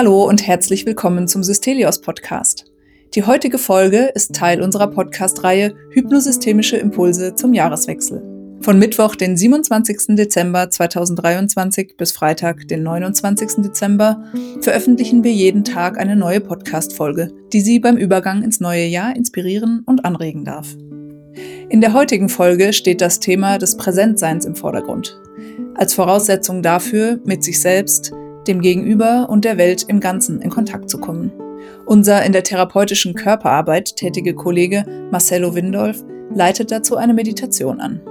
Hallo und herzlich willkommen zum Systelios Podcast. Die heutige Folge ist Teil unserer Podcast-Reihe Hypnosystemische Impulse zum Jahreswechsel. Von Mittwoch, den 27. Dezember 2023 bis Freitag, den 29. Dezember, veröffentlichen wir jeden Tag eine neue Podcast-Folge, die Sie beim Übergang ins neue Jahr inspirieren und anregen darf. In der heutigen Folge steht das Thema des Präsentseins im Vordergrund. Als Voraussetzung dafür, mit sich selbst, dem Gegenüber und der Welt im Ganzen in Kontakt zu kommen. Unser in der therapeutischen Körperarbeit tätige Kollege Marcello Windolf leitet dazu eine Meditation an.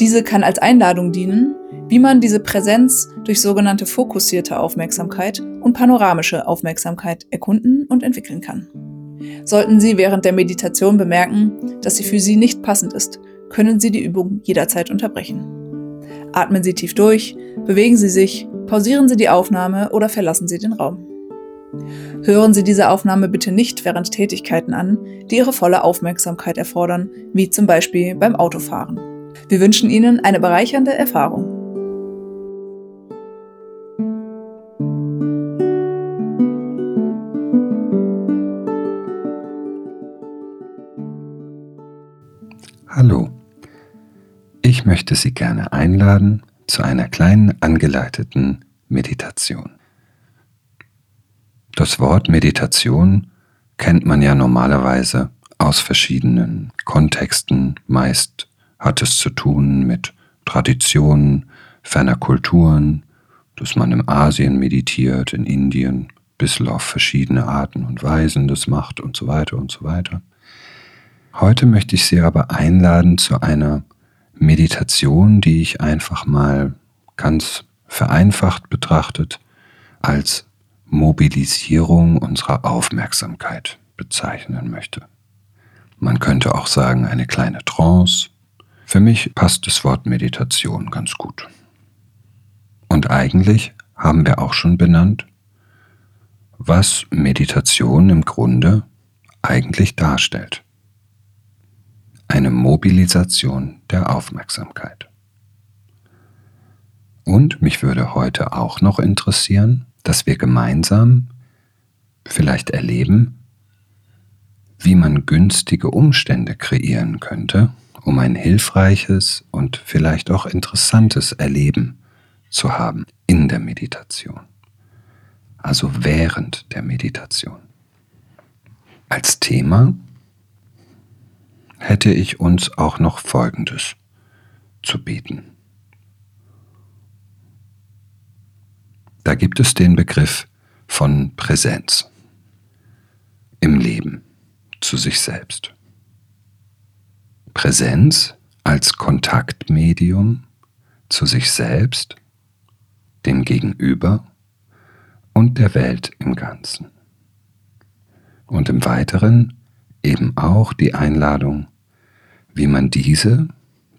Diese kann als Einladung dienen, wie man diese Präsenz durch sogenannte fokussierte Aufmerksamkeit und panoramische Aufmerksamkeit erkunden und entwickeln kann. Sollten Sie während der Meditation bemerken, dass sie für Sie nicht passend ist, können Sie die Übung jederzeit unterbrechen. Atmen Sie tief durch, bewegen Sie sich, pausieren Sie die Aufnahme oder verlassen Sie den Raum. Hören Sie diese Aufnahme bitte nicht während Tätigkeiten an, die Ihre volle Aufmerksamkeit erfordern, wie zum Beispiel beim Autofahren. Wir wünschen Ihnen eine bereichernde Erfahrung. Hallo, ich möchte Sie gerne einladen zu einer kleinen angeleiteten Meditation. Das Wort Meditation kennt man ja normalerweise aus verschiedenen Kontexten, meist hat es zu tun mit Traditionen, ferner Kulturen, dass man in Asien meditiert, in Indien, bisschen auf verschiedene Arten und Weisen das macht und so weiter und so weiter. Heute möchte ich Sie aber einladen zu einer Meditation, die ich einfach mal ganz vereinfacht betrachtet als Mobilisierung unserer Aufmerksamkeit bezeichnen möchte. Man könnte auch sagen eine kleine Trance, für mich passt das Wort Meditation ganz gut. Und eigentlich haben wir auch schon benannt, was Meditation im Grunde eigentlich darstellt. Eine Mobilisation der Aufmerksamkeit. Und mich würde heute auch noch interessieren, dass wir gemeinsam vielleicht erleben, wie man günstige Umstände kreieren könnte, um ein hilfreiches und vielleicht auch interessantes Erleben zu haben in der Meditation. Also während der Meditation. Als Thema hätte ich uns auch noch Folgendes zu bieten. Da gibt es den Begriff von Präsenz im Leben zu sich selbst. Präsenz als Kontaktmedium zu sich selbst, dem Gegenüber und der Welt im Ganzen. Und im Weiteren eben auch die Einladung, wie man diese,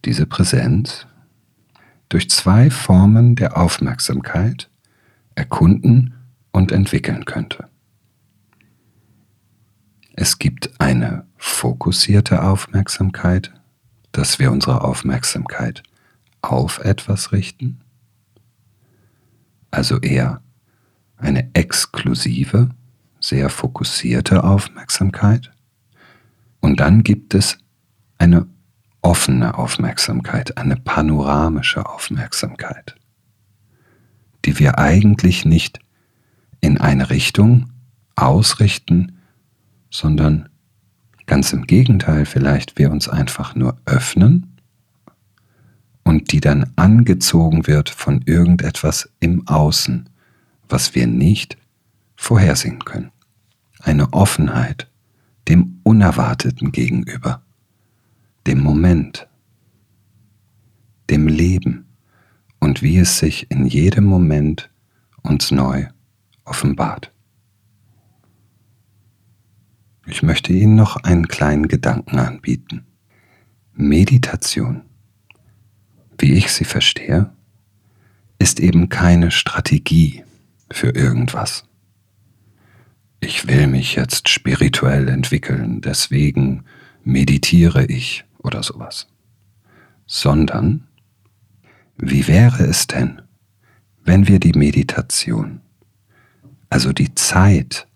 diese Präsenz, durch zwei Formen der Aufmerksamkeit erkunden und entwickeln könnte. Es gibt eine fokussierte Aufmerksamkeit, dass wir unsere Aufmerksamkeit auf etwas richten, also eher eine exklusive, sehr fokussierte Aufmerksamkeit. Und dann gibt es eine offene Aufmerksamkeit, eine panoramische Aufmerksamkeit, die wir eigentlich nicht in eine Richtung ausrichten, sondern ganz im Gegenteil, vielleicht wir uns einfach nur öffnen und die dann angezogen wird von irgendetwas im Außen, was wir nicht vorhersehen können. Eine Offenheit dem Unerwarteten gegenüber, dem Moment, dem Leben und wie es sich in jedem Moment uns neu offenbart. Ich möchte Ihnen noch einen kleinen Gedanken anbieten. Meditation, wie ich sie verstehe, ist eben keine Strategie für irgendwas. ich will mich jetzt spirituell entwickeln, deswegen meditiere ich oder sowas, sondern wie wäre es denn, wenn wir die Meditation, also die Zeit,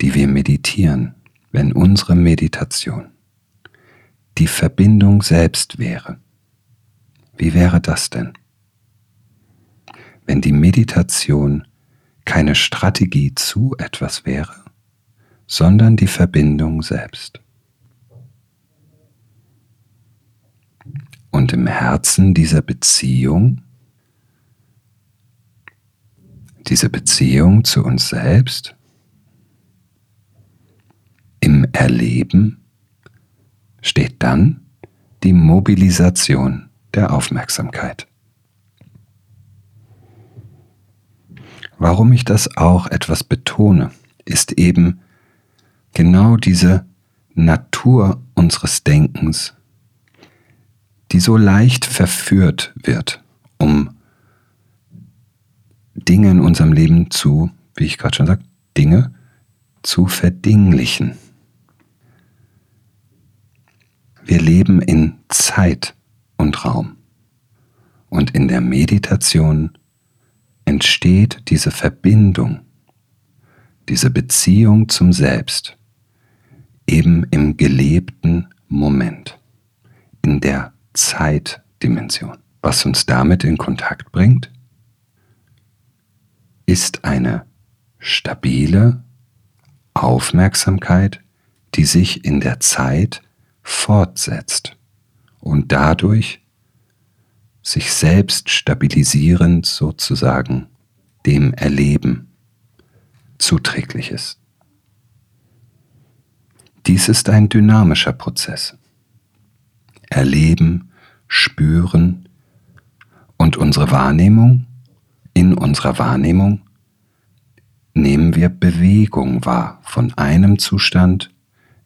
die wir meditieren, wenn unsere Meditation die Verbindung selbst wäre. Wie wäre das denn? Wenn die Meditation keine Strategie zu etwas wäre, sondern die Verbindung selbst. Und im Herzen dieser Beziehung, diese Beziehung zu uns selbst, im Erleben steht dann die Mobilisation der Aufmerksamkeit. Warum ich das auch etwas betone, ist eben genau diese Natur unseres Denkens, die so leicht verführt wird, um Dinge in unserem Leben zu, wie ich gerade schon sagte, Dinge zu verdinglichen. Wir leben in Zeit und Raum. Und in der Meditation entsteht diese Verbindung, diese Beziehung zum Selbst, eben im gelebten Moment, in der Zeitdimension. Was uns damit in Kontakt bringt, ist eine stabile Aufmerksamkeit, die sich in der Zeit fortsetzt und dadurch sich selbst stabilisierend sozusagen dem Erleben zuträglich ist. Dies ist ein dynamischer Prozess. Erleben, spüren und unsere Wahrnehmung, in unserer Wahrnehmung nehmen wir Bewegung wahr von einem Zustand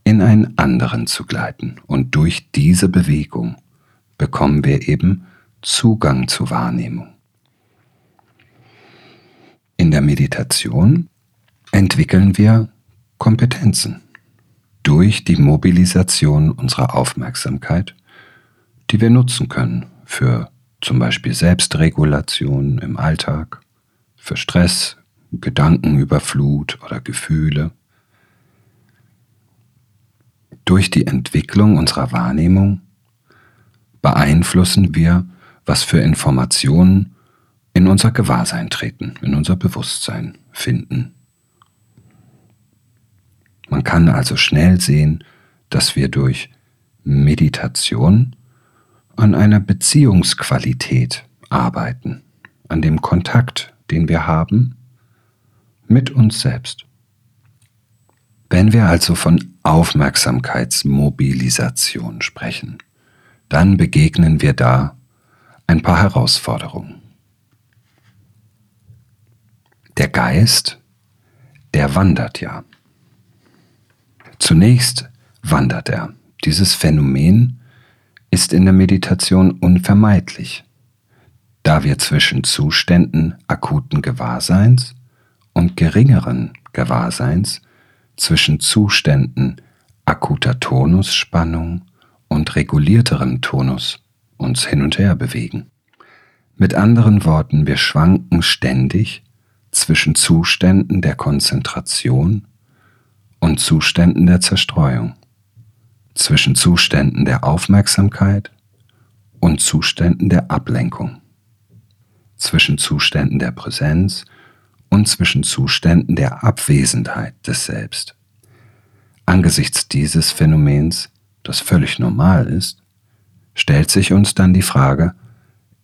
in einen anderen zu gleiten. Und durch diese Bewegung bekommen wir eben Zugang zur Wahrnehmung. In der Meditation entwickeln wir Kompetenzen durch die Mobilisation unserer Aufmerksamkeit, die wir nutzen können für zum Beispiel Selbstregulation im Alltag, für Stress, Gedankenüberflut oder Gefühle durch die Entwicklung unserer Wahrnehmung beeinflussen wir, was für Informationen in unser Gewahrsein treten, in unser Bewusstsein finden. Man kann also schnell sehen, dass wir durch Meditation an einer Beziehungsqualität arbeiten, an dem Kontakt, den wir haben mit uns selbst. Wenn wir also von Aufmerksamkeitsmobilisation sprechen, dann begegnen wir da ein paar Herausforderungen. Der Geist, der wandert ja. Zunächst wandert er. Dieses Phänomen ist in der Meditation unvermeidlich, da wir zwischen Zuständen akuten Gewahrseins und geringeren Gewahrseins zwischen Zuständen akuter Tonusspannung und regulierterem Tonus uns hin und her bewegen. Mit anderen Worten, wir schwanken ständig zwischen Zuständen der Konzentration und Zuständen der Zerstreuung, zwischen Zuständen der Aufmerksamkeit und Zuständen der Ablenkung, zwischen Zuständen der Präsenz und zwischen Zuständen der Abwesenheit des Selbst. Angesichts dieses Phänomens, das völlig normal ist, stellt sich uns dann die Frage,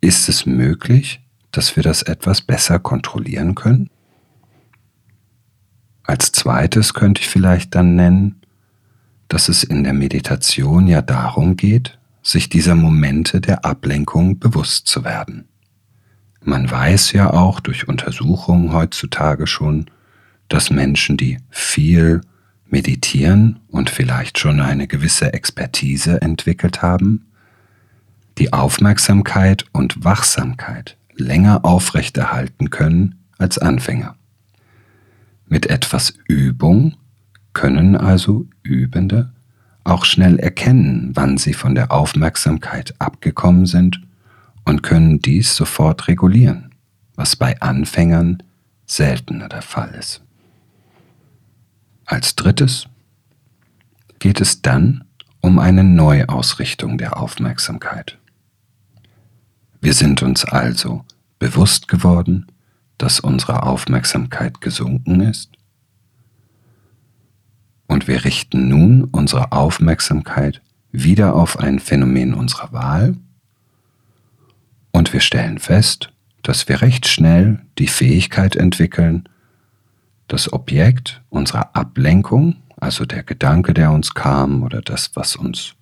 ist es möglich, dass wir das etwas besser kontrollieren können? Als zweites könnte ich vielleicht dann nennen, dass es in der Meditation ja darum geht, sich dieser Momente der Ablenkung bewusst zu werden. Man weiß ja auch durch Untersuchungen heutzutage schon, dass Menschen, die viel meditieren und vielleicht schon eine gewisse Expertise entwickelt haben, die Aufmerksamkeit und Wachsamkeit länger aufrechterhalten können als Anfänger. Mit etwas Übung können also Übende auch schnell erkennen, wann sie von der Aufmerksamkeit abgekommen sind und können dies sofort regulieren, was bei Anfängern seltener der Fall ist. Als drittes geht es dann um eine Neuausrichtung der Aufmerksamkeit. Wir sind uns also bewusst geworden, dass unsere Aufmerksamkeit gesunken ist und wir richten nun unsere Aufmerksamkeit wieder auf ein Phänomen unserer Wahl und wir stellen fest, dass wir recht schnell die Fähigkeit entwickeln, das Objekt unserer Ablenkung, also der Gedanke, der uns kam oder das, was uns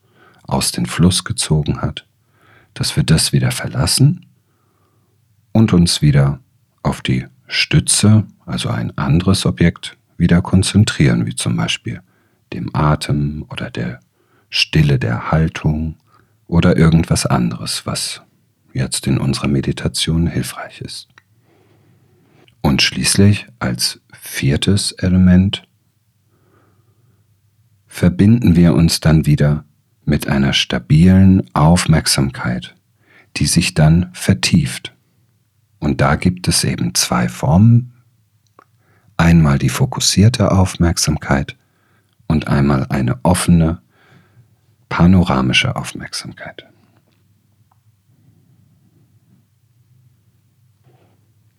aus dem Fluss gezogen hat, dass wir das wieder verlassen und uns wieder auf die Stütze, also ein anderes Objekt, wieder konzentrieren, wie zum Beispiel dem Atem oder der Stille der Haltung oder irgendwas anderes, was jetzt in unserer Meditation hilfreich ist. Und schließlich als viertes Element verbinden wir uns dann wieder mit einer stabilen Aufmerksamkeit, die sich dann vertieft. Und da gibt es eben zwei Formen. Einmal die fokussierte Aufmerksamkeit und einmal eine offene, panoramische Aufmerksamkeit.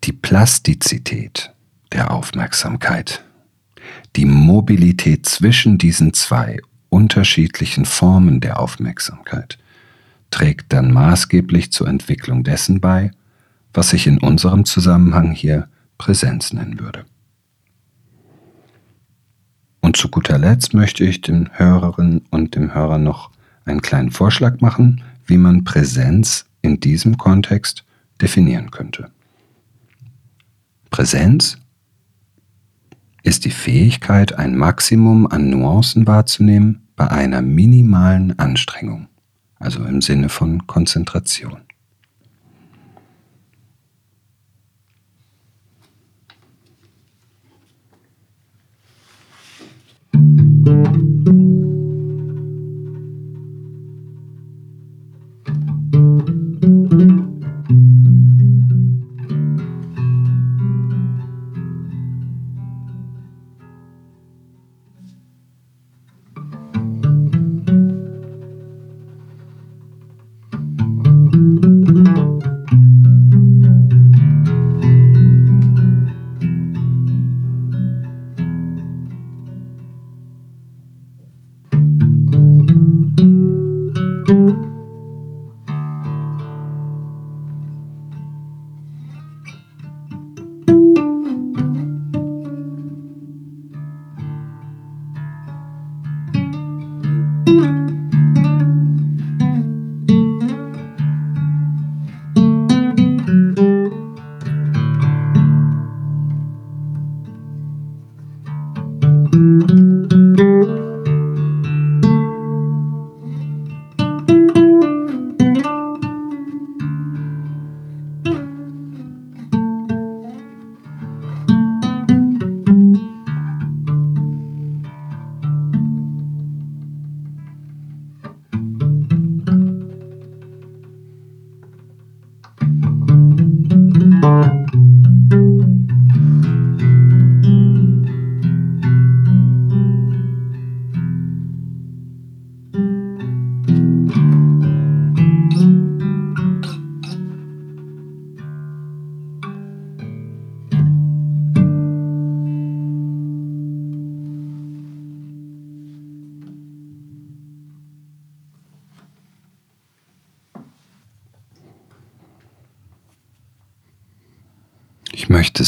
Die Plastizität der Aufmerksamkeit, die Mobilität zwischen diesen zwei unterschiedlichen Formen der Aufmerksamkeit trägt dann maßgeblich zur Entwicklung dessen bei, was ich in unserem Zusammenhang hier Präsenz nennen würde. Und zu guter Letzt möchte ich den Hörerinnen und dem Hörer noch einen kleinen Vorschlag machen, wie man Präsenz in diesem Kontext definieren könnte. Präsenz ist die Fähigkeit, ein Maximum an Nuancen wahrzunehmen bei einer minimalen Anstrengung, also im Sinne von Konzentration. Ich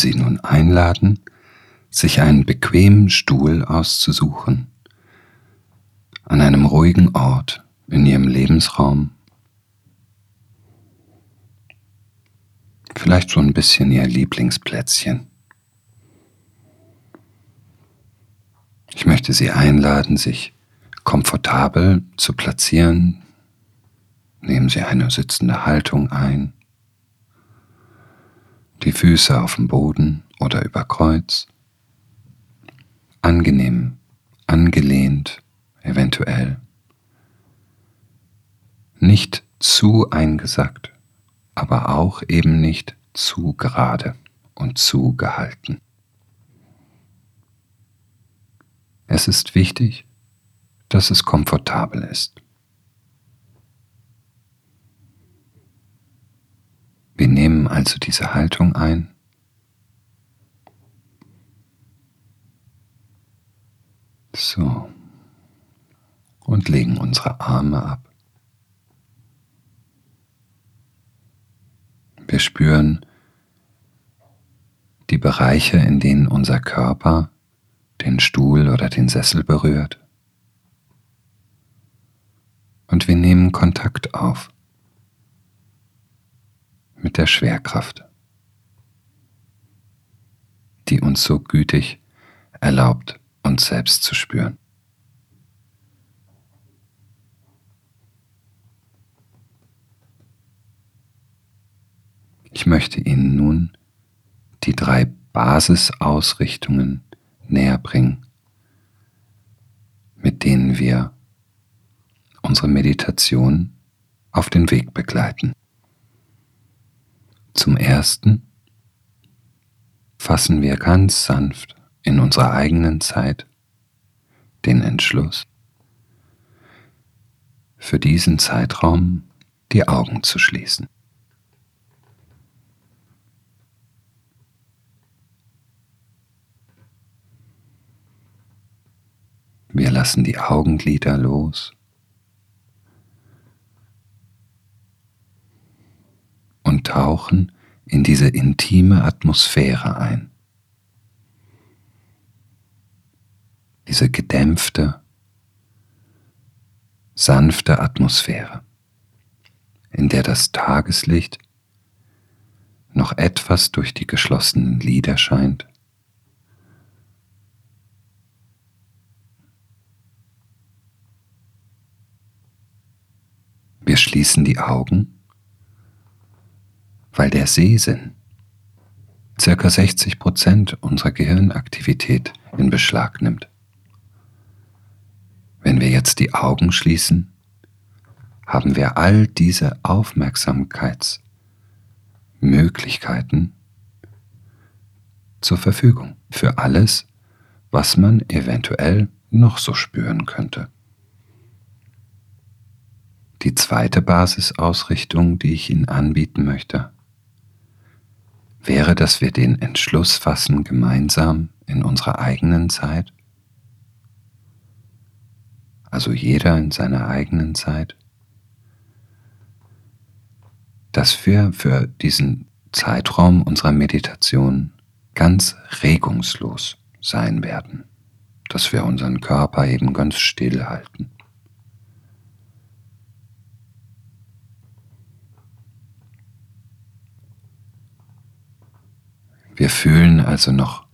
Sie nun einladen, sich einen bequemen Stuhl auszusuchen, an einem ruhigen Ort in Ihrem Lebensraum, vielleicht so ein bisschen Ihr Lieblingsplätzchen. Ich möchte Sie einladen, sich komfortabel zu platzieren. Nehmen Sie eine sitzende Haltung ein die Füße auf dem Boden oder über Kreuz. angenehm, angelehnt, eventuell. Nicht zu eingesackt, aber auch eben nicht zu gerade und zu gehalten. Es ist wichtig, dass es komfortabel ist. Wir nehmen also diese Haltung ein. So. Und legen unsere Arme ab. Wir spüren die Bereiche, in denen unser Körper den Stuhl oder den Sessel berührt. Und wir nehmen Kontakt auf mit der Schwerkraft, die uns so gütig erlaubt, uns selbst zu spüren. Ich möchte Ihnen nun die drei Basisausrichtungen näher bringen, mit denen wir unsere Meditation auf den Weg begleiten. Zum Ersten fassen wir ganz sanft in unserer eigenen Zeit den Entschluss, für diesen Zeitraum die Augen zu schließen. Wir lassen die Augenlider los und tauchen in diese intime Atmosphäre ein. Diese gedämpfte, sanfte Atmosphäre, in der das Tageslicht noch etwas durch die geschlossenen Lider scheint Wir schließen die Augen, weil der Sehsinn circa 60 Prozent unserer Gehirnaktivität in Beschlag nimmt. Wenn wir jetzt die Augen schließen, haben wir all diese Aufmerksamkeitsmöglichkeiten zur Verfügung für alles, was man eventuell noch so spüren könnte. Die zweite Basisausrichtung, die ich Ihnen anbieten möchte, wäre, dass wir den Entschluss fassen, gemeinsam in unserer eigenen Zeit, also jeder in seiner eigenen Zeit, dass wir für diesen Zeitraum unserer Meditation ganz regungslos sein werden, dass wir unseren Körper eben ganz still halten. Wir fühlen also noch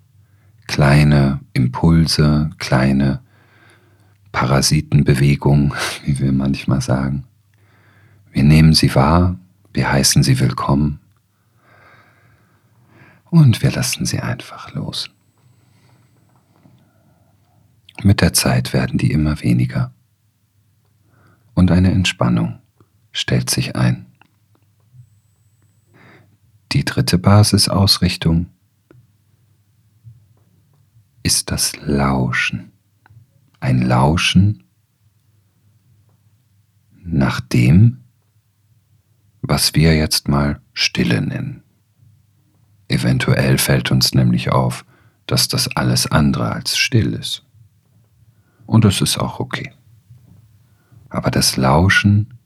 kleine Impulse, kleine Parasitenbewegungen, wie wir manchmal sagen. Wir nehmen sie wahr, wir heißen sie willkommen und wir lassen sie einfach los. Mit der Zeit werden die immer weniger und eine Entspannung stellt sich ein. Die dritte Basisausrichtung ist das Lauschen. Ein Lauschen nach dem, was wir jetzt mal Stille nennen. Eventuell fällt uns nämlich auf, dass das alles andere als still ist. Und es ist auch okay. Aber das Lauschen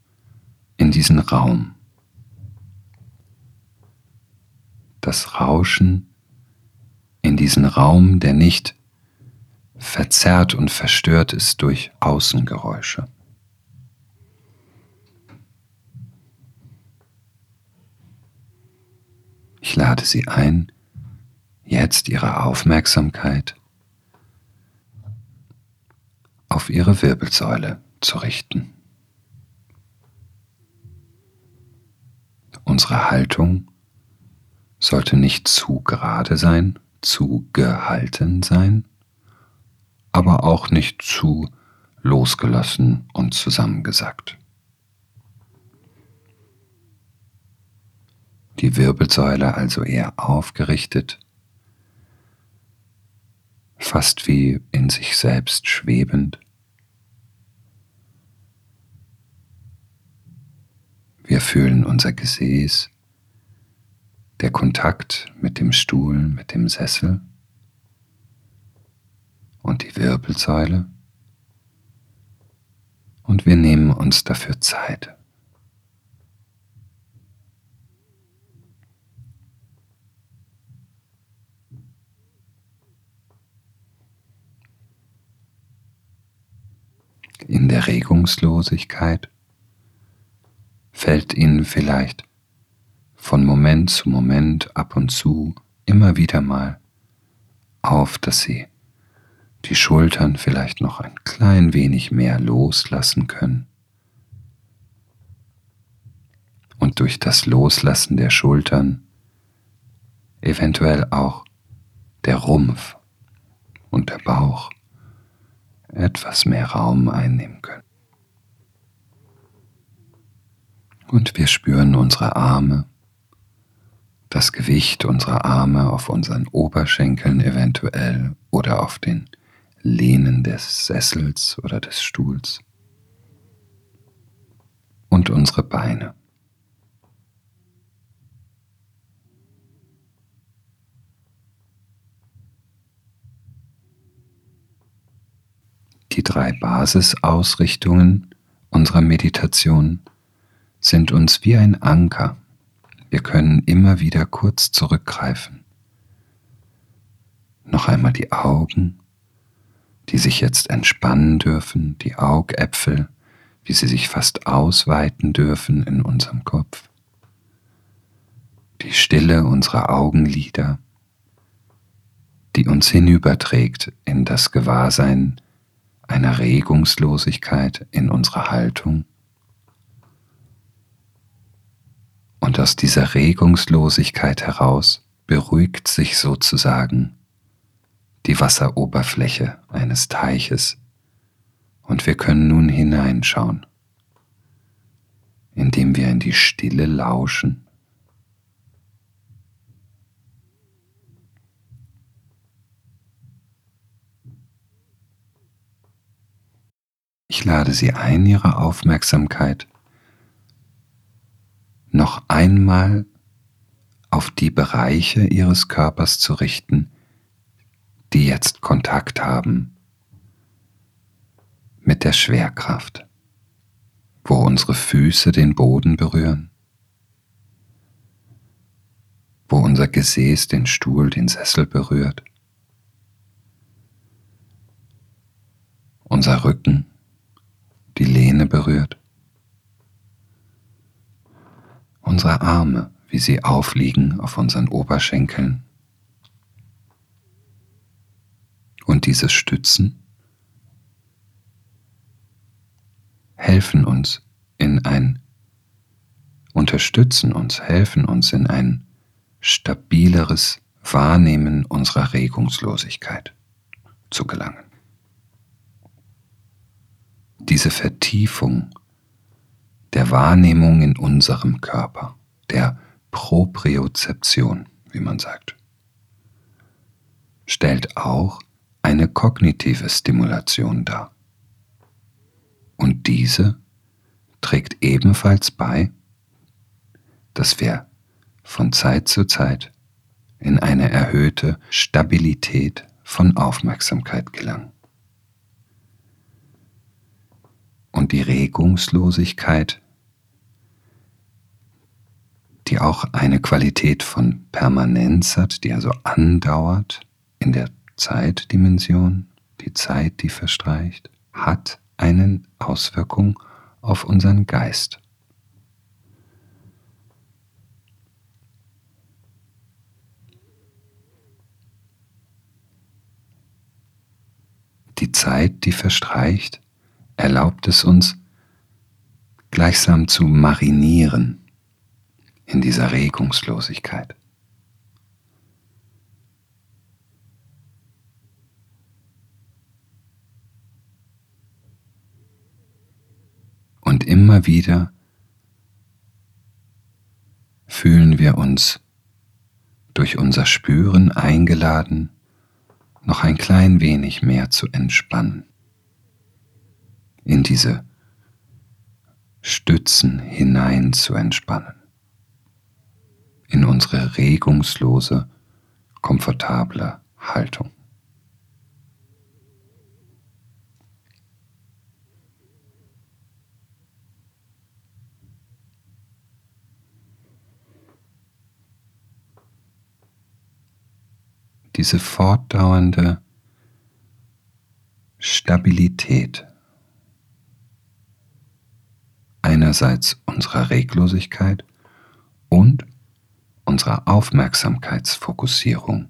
in diesen Raum, das Rauschen in diesen Raum, der nicht verzerrt und verstört ist durch Außengeräusche. Ich lade Sie ein, jetzt Ihre Aufmerksamkeit auf Ihre Wirbelsäule zu richten. Unsere Haltung sollte nicht zu gerade sein, zu gehalten sein, aber auch nicht zu losgelassen und zusammengesackt. Die Wirbelsäule also eher aufgerichtet, fast wie in sich selbst schwebend. Wir fühlen unser Gesäß, der Kontakt mit dem Stuhl, mit dem Sessel und die Wirbelsäule. Und wir nehmen uns dafür Zeit. In der Regungslosigkeit fällt Ihnen vielleicht von Moment zu Moment ab und zu immer wieder mal auf, dass Sie die Schultern vielleicht noch ein klein wenig mehr loslassen können. Und durch das Loslassen der Schultern eventuell auch der Rumpf und der Bauch etwas mehr Raum einnehmen können. Und wir spüren unsere Arme, das Gewicht unserer Arme auf unseren Oberschenkeln eventuell oder auf den Lehnen des Sessels oder des Stuhls und unsere Beine. Die drei Basisausrichtungen unserer Meditation sind uns wie ein Anker. Wir können immer wieder kurz zurückgreifen. Noch einmal die Augen die sich jetzt entspannen dürfen, die Augäpfel, wie sie sich fast ausweiten dürfen in unserem Kopf, die Stille unserer Augenlider, die uns hinüberträgt in das Gewahrsein einer Regungslosigkeit in unserer Haltung. Und aus dieser Regungslosigkeit heraus beruhigt sich sozusagen die Wasseroberfläche eines Teiches und wir können nun hineinschauen, indem wir in die Stille lauschen. Ich lade Sie ein, Ihre Aufmerksamkeit noch einmal auf die Bereiche Ihres Körpers zu richten, die jetzt Kontakt haben mit der Schwerkraft, wo unsere Füße den Boden berühren, wo unser Gesäß den Stuhl, den Sessel berührt, unser Rücken die Lehne berührt, unsere Arme, wie sie aufliegen auf unseren Oberschenkeln Und dieses Stützen helfen uns in ein, unterstützen uns, helfen uns in ein stabileres Wahrnehmen unserer Regungslosigkeit zu gelangen. Diese Vertiefung der Wahrnehmung in unserem Körper, der Propriozeption, wie man sagt, stellt auch eine kognitive Stimulation dar. Und diese trägt ebenfalls bei, dass wir von Zeit zu Zeit in eine erhöhte Stabilität von Aufmerksamkeit gelangen. Und die Regungslosigkeit, die auch eine Qualität von Permanenz hat, die also andauert in der Zeitdimension, die Zeit, die verstreicht, hat eine Auswirkung auf unseren Geist. Die Zeit, die verstreicht, erlaubt es uns, gleichsam zu marinieren in dieser Regungslosigkeit. Und immer wieder fühlen wir uns durch unser Spüren eingeladen, noch ein klein wenig mehr zu entspannen diese Stützen hinein zu entspannen, in unsere regungslose, komfortable Haltung. diese fortdauernde Stabilität einerseits unserer Reglosigkeit und unserer Aufmerksamkeitsfokussierung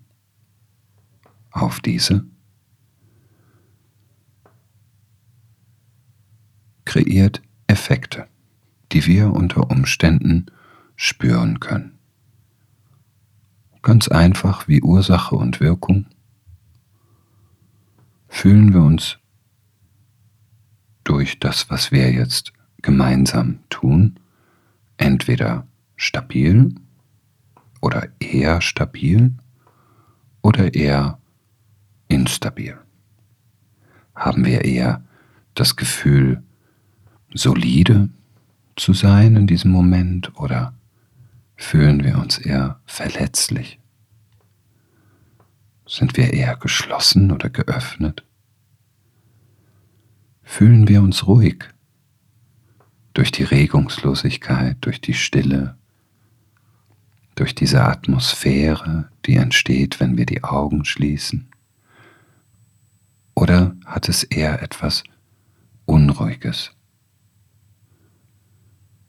auf diese kreiert Effekte, die wir unter Umständen spüren können. Ganz einfach wie Ursache und Wirkung fühlen wir uns durch das, was wir jetzt gemeinsam tun, entweder stabil oder eher stabil oder eher instabil. Haben wir eher das Gefühl, solide zu sein in diesem Moment oder Fühlen wir uns eher verletzlich? Sind wir eher geschlossen oder geöffnet? Fühlen wir uns ruhig durch die Regungslosigkeit, durch die Stille, durch diese Atmosphäre, die entsteht, wenn wir die Augen schließen? Oder hat es eher etwas Unruhiges?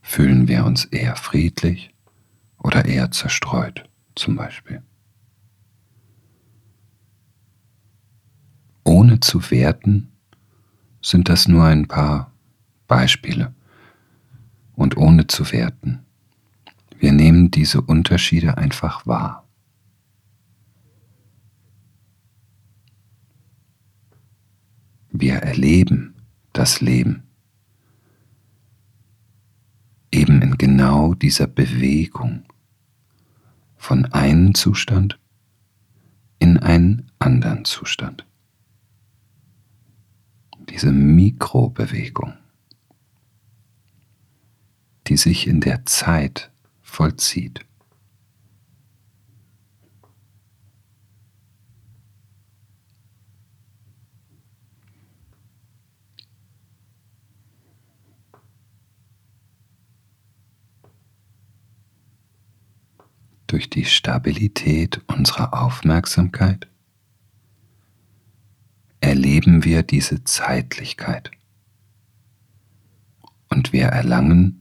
Fühlen wir uns eher friedlich oder eher zerstreut zum Beispiel. Ohne zu werten sind das nur ein paar Beispiele und ohne zu werten. Wir nehmen diese Unterschiede einfach wahr. Wir erleben das Leben eben in genau dieser Bewegung von einem Zustand in einen anderen Zustand. Diese Mikrobewegung, die sich in der Zeit vollzieht. durch die Stabilität unserer Aufmerksamkeit erleben wir diese Zeitlichkeit und wir erlangen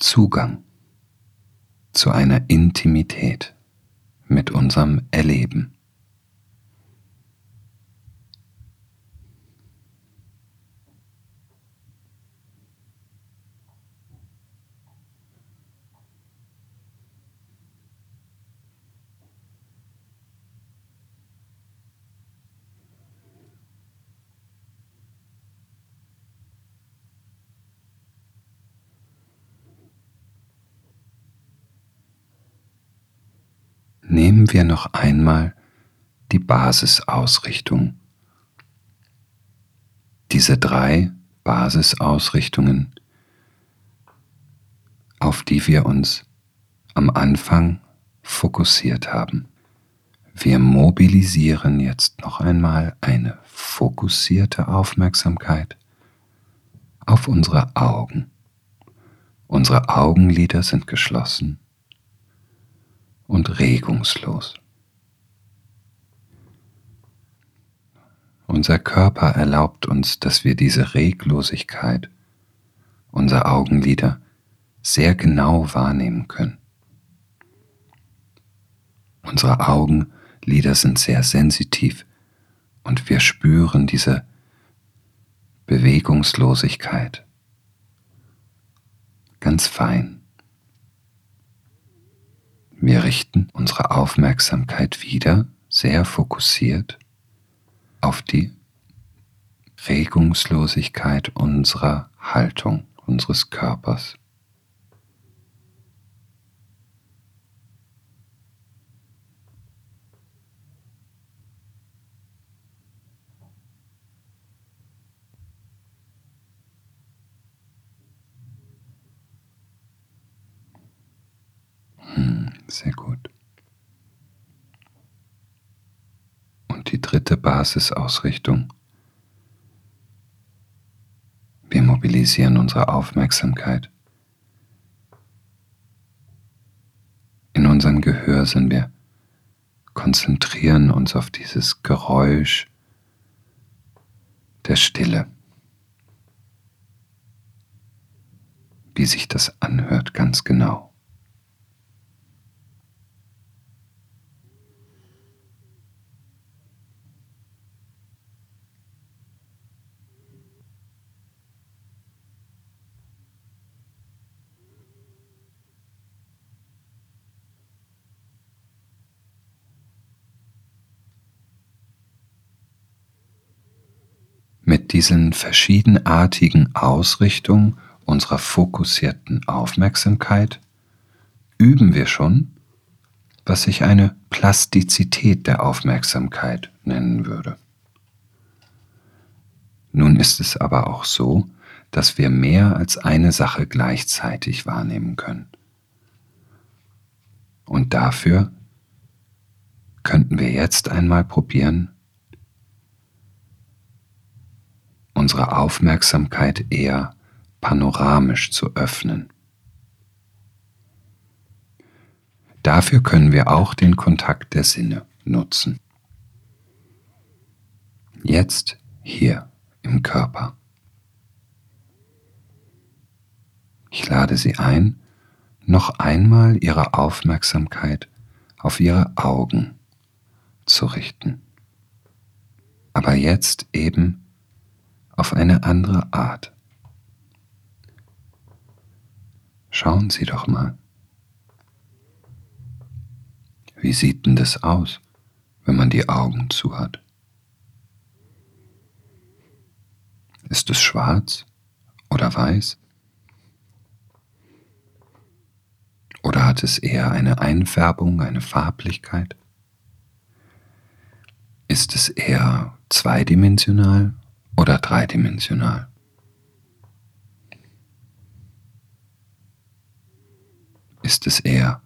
Zugang zu einer Intimität mit unserem Erleben. Nehmen wir noch einmal die Basisausrichtung. Diese drei Basisausrichtungen, auf die wir uns am Anfang fokussiert haben. Wir mobilisieren jetzt noch einmal eine fokussierte Aufmerksamkeit auf unsere Augen. Unsere Augenlider sind geschlossen und regungslos. Unser Körper erlaubt uns, dass wir diese Reglosigkeit unserer Augenlider sehr genau wahrnehmen können. Unsere Augenlider sind sehr sensitiv und wir spüren diese Bewegungslosigkeit ganz fein. Wir richten unsere Aufmerksamkeit wieder sehr fokussiert auf die Regungslosigkeit unserer Haltung, unseres Körpers. Sehr gut. Und die dritte Basisausrichtung. Wir mobilisieren unsere Aufmerksamkeit. In unserem Gehör sind wir, konzentrieren uns auf dieses Geräusch der Stille. Wie sich das anhört ganz genau. Diesen verschiedenartigen Ausrichtungen unserer fokussierten Aufmerksamkeit üben wir schon, was ich eine Plastizität der Aufmerksamkeit nennen würde. Nun ist es aber auch so, dass wir mehr als eine Sache gleichzeitig wahrnehmen können. Und dafür könnten wir jetzt einmal probieren, unsere Aufmerksamkeit eher panoramisch zu öffnen. Dafür können wir auch den Kontakt der Sinne nutzen. Jetzt hier im Körper. Ich lade Sie ein, noch einmal Ihre Aufmerksamkeit auf Ihre Augen zu richten. Aber jetzt eben auf eine andere Art. Schauen Sie doch mal. Wie sieht denn das aus, wenn man die Augen zu hat? Ist es schwarz oder weiß? Oder hat es eher eine Einfärbung, eine Farblichkeit? Ist es eher zweidimensional oder dreidimensional. Ist es eher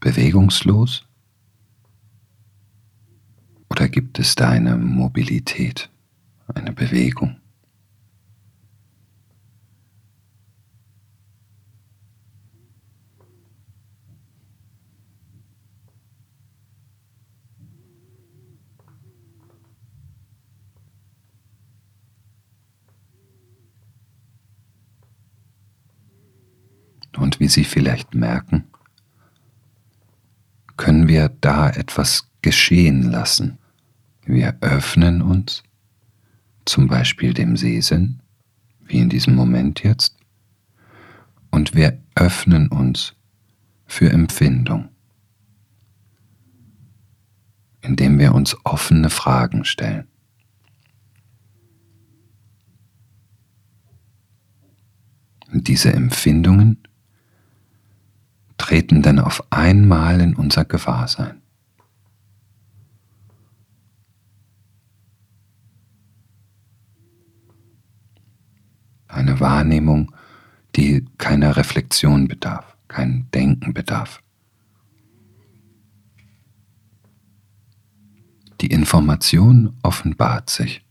bewegungslos oder gibt es da eine Mobilität, eine Bewegung? Und wie Sie vielleicht merken, können wir da etwas geschehen lassen. Wir öffnen uns, zum Beispiel dem Sehsinn, wie in diesem Moment jetzt, und wir öffnen uns für Empfindung, indem wir uns offene Fragen stellen. Und diese Empfindungen treten dann auf einmal in unser Gewahrsein. Eine Wahrnehmung, die keiner Reflexion bedarf, kein Denken bedarf. Die Information offenbart sich.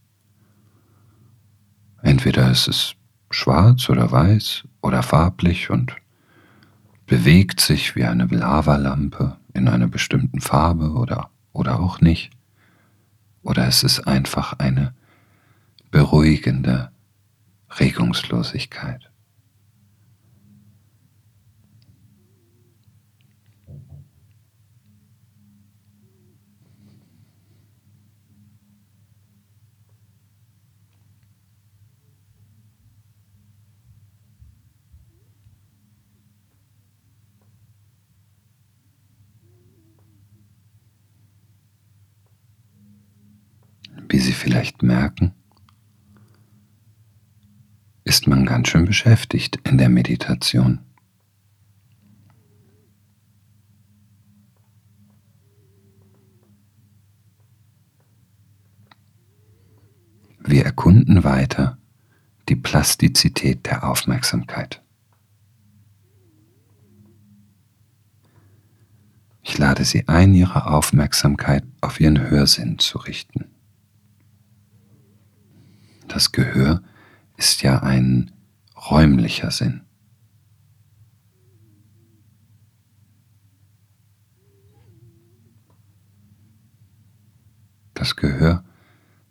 Entweder ist es schwarz oder weiß oder farblich und bewegt sich wie eine Lavalampe in einer bestimmten Farbe oder, oder auch nicht. Oder es ist einfach eine beruhigende Regungslosigkeit. Wie Sie vielleicht merken, ist man ganz schön beschäftigt in der Meditation. Wir erkunden weiter die Plastizität der Aufmerksamkeit. Ich lade Sie ein, Ihre Aufmerksamkeit auf Ihren Hörsinn zu richten. Das Gehör ist ja ein räumlicher Sinn. Das Gehör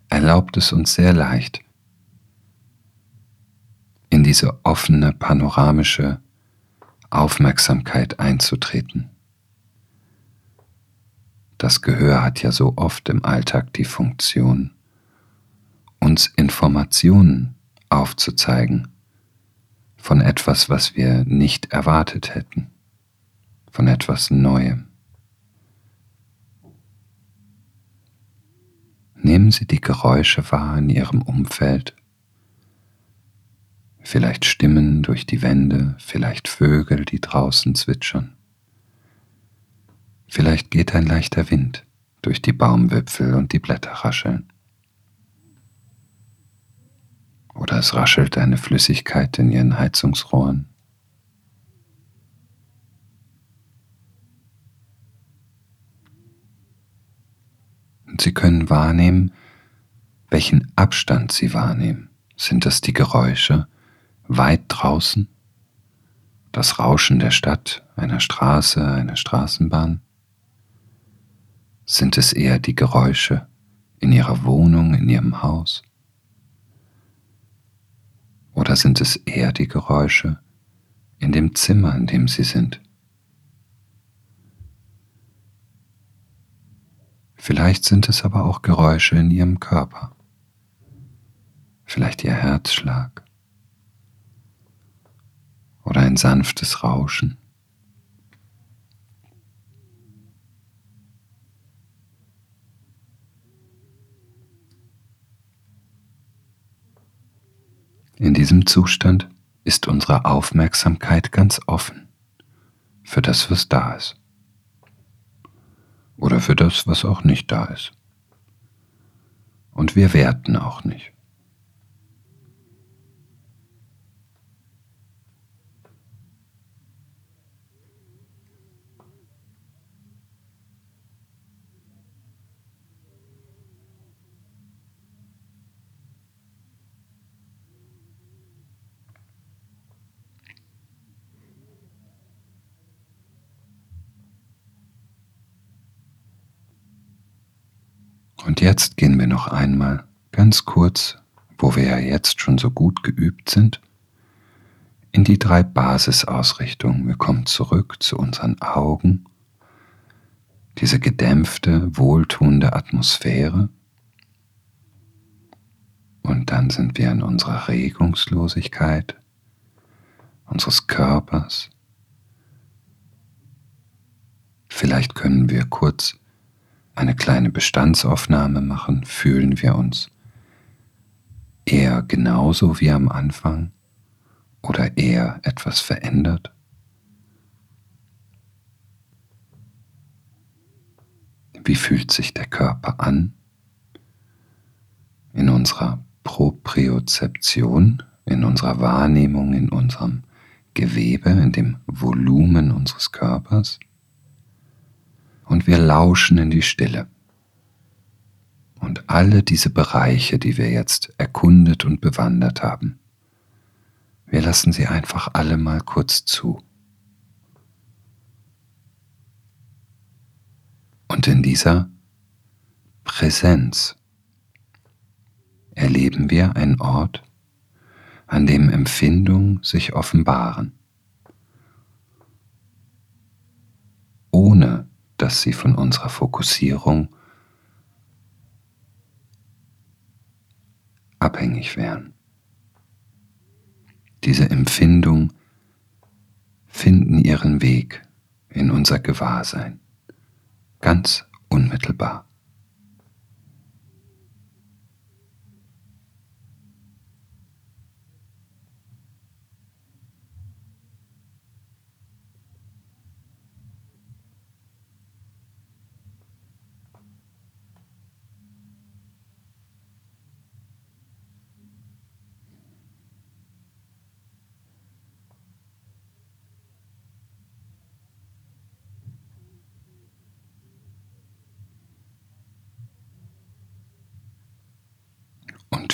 erlaubt es uns sehr leicht, in diese offene panoramische Aufmerksamkeit einzutreten. Das Gehör hat ja so oft im Alltag die Funktion, uns Informationen aufzuzeigen von etwas, was wir nicht erwartet hätten, von etwas Neuem. Nehmen Sie die Geräusche wahr in Ihrem Umfeld, vielleicht Stimmen durch die Wände, vielleicht Vögel, die draußen zwitschern. Vielleicht geht ein leichter Wind durch die Baumwipfel und die Blätter rascheln. Oder es raschelt eine Flüssigkeit in ihren Heizungsrohren. Und Sie können wahrnehmen, welchen Abstand Sie wahrnehmen. Sind das die Geräusche weit draußen? Das Rauschen der Stadt, einer Straße, einer Straßenbahn? Sind es eher die Geräusche in Ihrer Wohnung, in Ihrem Haus? Oder sind es eher die Geräusche in dem Zimmer, in dem Sie sind? Vielleicht sind es aber auch Geräusche in Ihrem Körper, vielleicht Ihr Herzschlag oder ein sanftes Rauschen. In diesem Zustand ist unsere Aufmerksamkeit ganz offen für das, was da ist. Oder für das, was auch nicht da ist. Und wir werten auch nicht. Und jetzt gehen wir noch einmal ganz kurz, wo wir ja jetzt schon so gut geübt sind, in die drei Basisausrichtungen. Wir kommen zurück zu unseren Augen, diese gedämpfte, wohltuende Atmosphäre. Und dann sind wir in unserer Regungslosigkeit unseres Körpers. Vielleicht können wir kurz eine kleine Bestandsaufnahme machen, fühlen wir uns eher genauso wie am Anfang oder eher etwas verändert? Wie fühlt sich der Körper an? In unserer Propriozeption, in unserer Wahrnehmung, in unserem Gewebe, in dem Volumen unseres Körpers? Und wir lauschen in die Stille. Und alle diese Bereiche, die wir jetzt erkundet und bewandert haben, wir lassen sie einfach alle mal kurz zu. Und in dieser Präsenz erleben wir einen Ort, an dem Empfindungen sich offenbaren, ohne dass sie von unserer Fokussierung abhängig wären. Diese Empfindungen finden ihren Weg in unser Gewahrsein, ganz unmittelbar.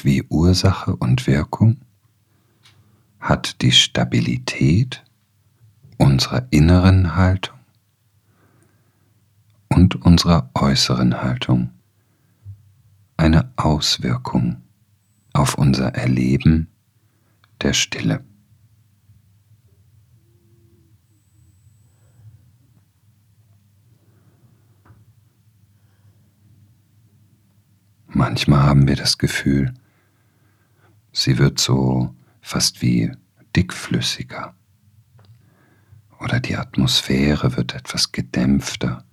wie Ursache und Wirkung, hat die Stabilität unserer inneren Haltung und unserer äußeren Haltung eine Auswirkung auf unser Erleben der Stille. Manchmal haben wir das Gefühl, sie wird so fast wie dickflüssiger oder die Atmosphäre wird etwas gedämpfter,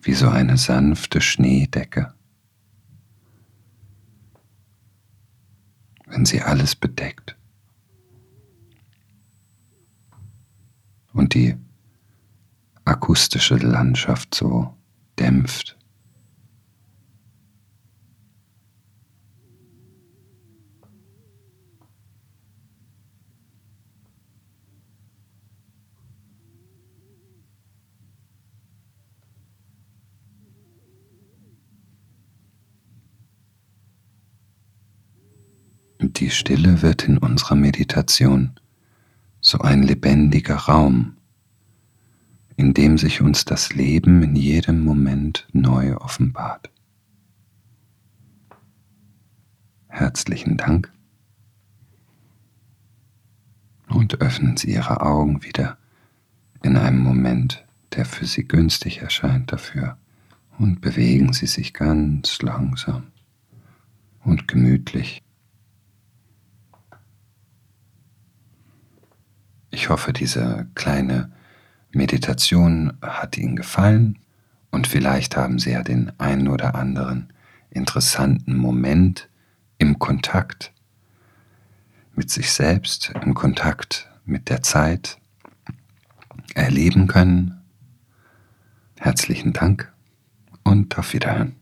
wie so eine sanfte Schneedecke. Wenn sie alles bedeckt und die akustische Landschaft so dämpft. Die Stille wird in unserer Meditation so ein lebendiger Raum, in dem sich uns das Leben in jedem Moment neu offenbart. Herzlichen Dank und öffnen Sie Ihre Augen wieder in einem Moment, der für Sie günstig erscheint dafür und bewegen Sie sich ganz langsam und gemütlich Ich hoffe, diese kleine Meditation hat Ihnen gefallen und vielleicht haben Sie ja den einen oder anderen interessanten Moment im Kontakt mit sich selbst, im Kontakt mit der Zeit erleben können. Herzlichen Dank und auf Wiederhören.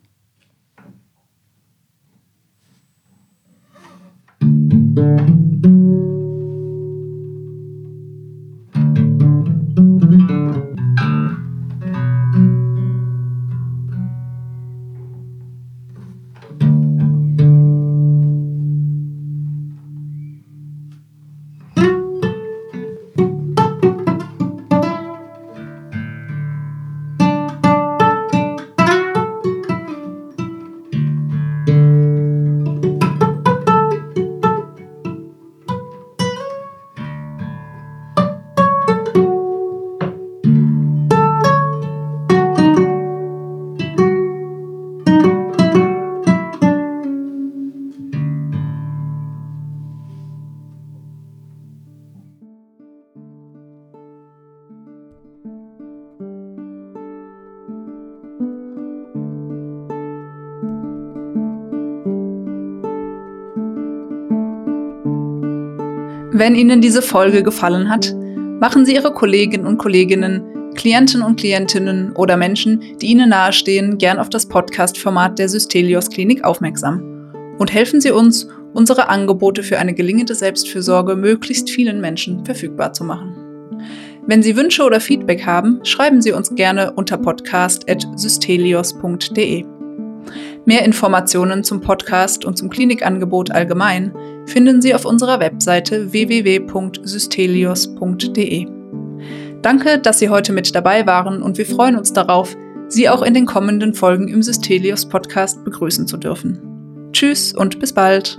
Wenn Ihnen diese Folge gefallen hat, machen Sie Ihre Kolleginnen und Kolleginnen, Klienten und Klientinnen oder Menschen, die Ihnen nahestehen, gern auf das Podcast-Format der Systelios Klinik aufmerksam und helfen Sie uns, unsere Angebote für eine gelingende Selbstfürsorge möglichst vielen Menschen verfügbar zu machen. Wenn Sie Wünsche oder Feedback haben, schreiben Sie uns gerne unter podcast.systelios.de. Mehr Informationen zum Podcast und zum Klinikangebot allgemein finden Sie auf unserer Webseite www.systelios.de. Danke, dass Sie heute mit dabei waren und wir freuen uns darauf, Sie auch in den kommenden Folgen im Systelios Podcast begrüßen zu dürfen. Tschüss und bis bald!